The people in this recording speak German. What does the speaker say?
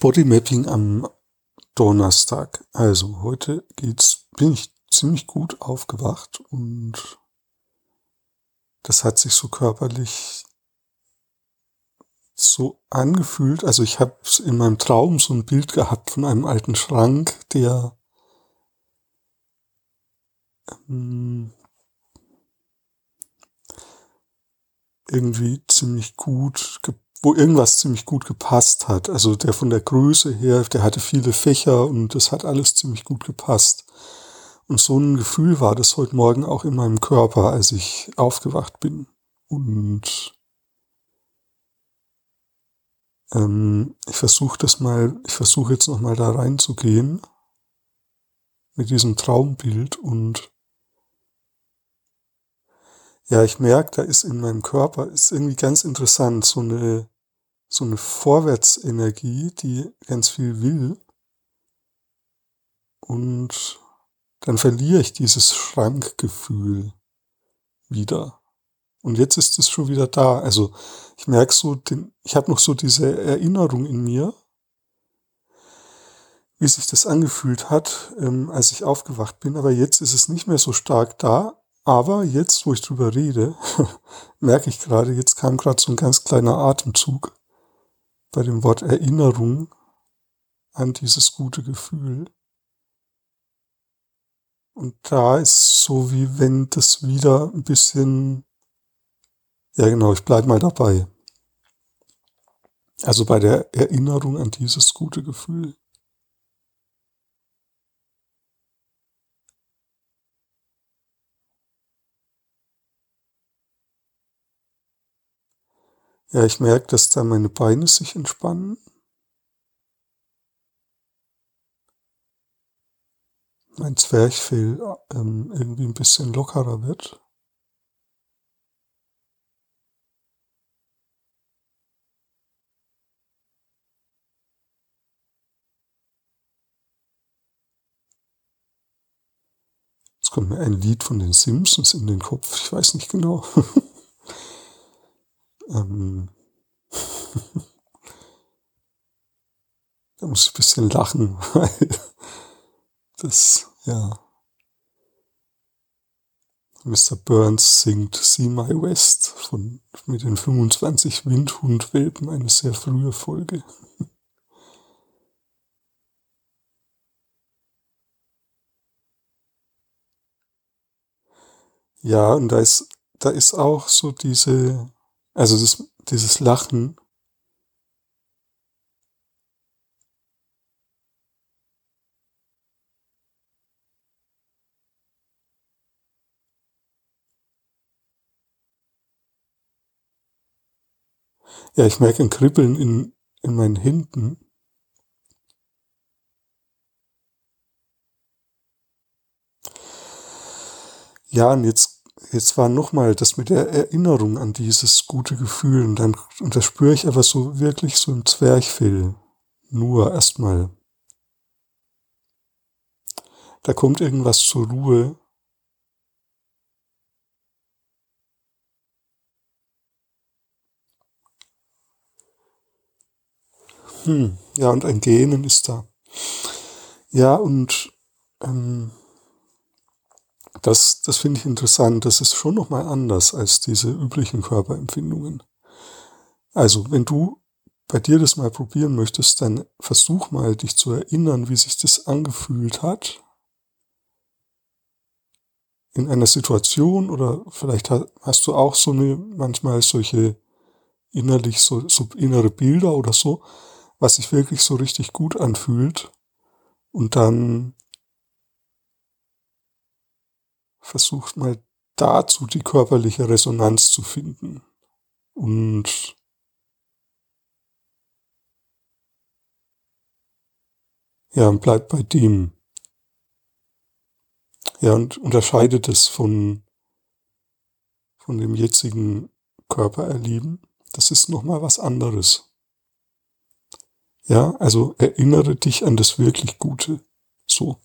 Bodymapping am Donnerstag. Also heute geht's, bin ich ziemlich gut aufgewacht und das hat sich so körperlich so angefühlt. Also ich habe in meinem Traum so ein Bild gehabt von einem alten Schrank, der ähm, irgendwie ziemlich gut wo irgendwas ziemlich gut gepasst hat. Also der von der Größe her, der hatte viele Fächer und das hat alles ziemlich gut gepasst. Und so ein Gefühl war das heute Morgen auch in meinem Körper, als ich aufgewacht bin. Und ähm, ich versuche das mal, ich versuche jetzt noch mal da reinzugehen mit diesem Traumbild und ja, ich merke, da ist in meinem Körper, ist irgendwie ganz interessant, so eine, so eine Vorwärtsenergie, die ganz viel will. Und dann verliere ich dieses Schrankgefühl wieder. Und jetzt ist es schon wieder da. Also ich merke so, den, ich habe noch so diese Erinnerung in mir, wie sich das angefühlt hat, ähm, als ich aufgewacht bin. Aber jetzt ist es nicht mehr so stark da. Aber jetzt, wo ich drüber rede, merke ich gerade, jetzt kam gerade so ein ganz kleiner Atemzug bei dem Wort Erinnerung an dieses gute Gefühl. Und da ist so wie wenn das wieder ein bisschen, ja genau, ich bleib mal dabei. Also bei der Erinnerung an dieses gute Gefühl. Ja, ich merke, dass da meine Beine sich entspannen. Mein Zwerchfell ähm, irgendwie ein bisschen lockerer wird. Jetzt kommt mir ein Lied von den Simpsons in den Kopf. Ich weiß nicht genau. Ähm, da muss ich ein bisschen lachen, weil das, ja. Mr. Burns singt See My West von, mit den 25 Windhundwelpen, eine sehr frühe Folge. Ja, und da ist, da ist auch so diese, also das, dieses Lachen, Ja, ich merke ein Kribbeln in, in meinen Händen. Ja, und jetzt jetzt war nochmal das mit der Erinnerung an dieses gute Gefühl und dann, und das spüre ich aber so wirklich so im Zwerchfell. Nur erstmal. Da kommt irgendwas zur Ruhe. Hm, ja, und ein Gähnen ist da. Ja, und ähm, das, das finde ich interessant. Das ist schon nochmal anders als diese üblichen Körperempfindungen. Also, wenn du bei dir das mal probieren möchtest, dann versuch mal, dich zu erinnern, wie sich das angefühlt hat. In einer Situation oder vielleicht hast du auch so eine, manchmal solche innerlich so, so innere Bilder oder so, was sich wirklich so richtig gut anfühlt. Und dann versucht mal dazu die körperliche Resonanz zu finden. Und ja, bleibt bei dem. Ja, und unterscheidet es von, von dem jetzigen Körpererleben. Das ist nochmal was anderes. Ja, also erinnere dich an das wirklich Gute. So.